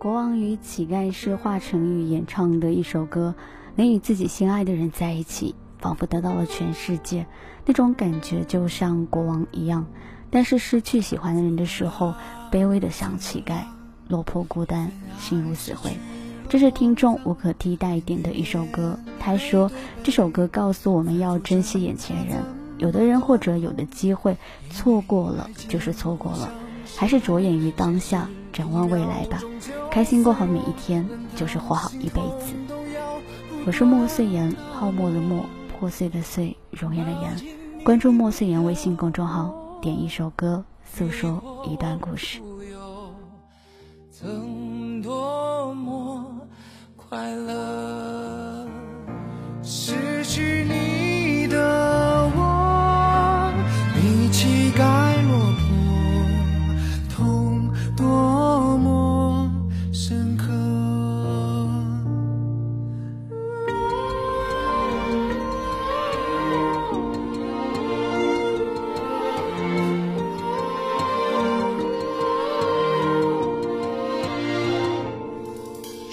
国王与乞丐是华晨宇演唱的一首歌，能与自己心爱的人在一起，仿佛得到了全世界，那种感觉就像国王一样。但是失去喜欢的人的时候，卑微的像乞丐，落魄孤单，心如死灰。这是听众无可替代点的一首歌。他说，这首歌告诉我们要珍惜眼前人，有的人或者有的机会错过了就是错过了，还是着眼于当下，仰望未来吧。开心过好每一天，就是活好一辈子。我是莫碎言，泡沫的沫，破碎的碎，容颜的颜。关注莫碎言微信公众号。点一首歌，诉说一段故事。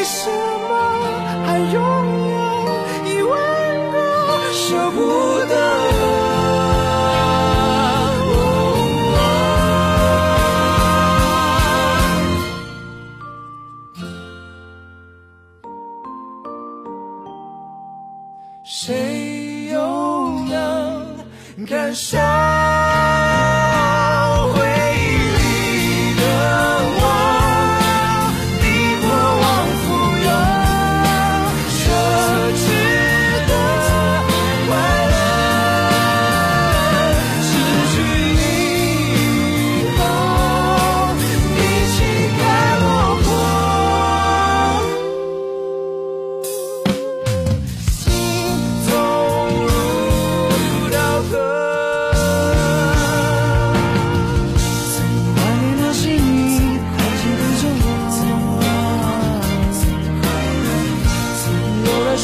为什么还拥有一万个舍不得？谁又能感受？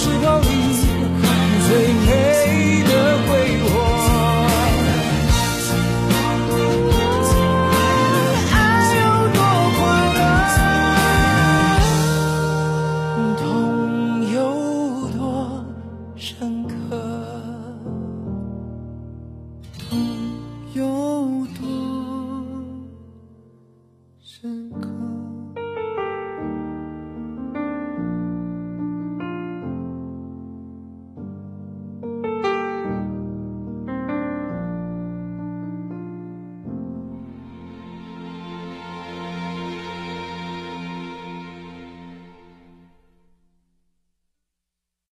有多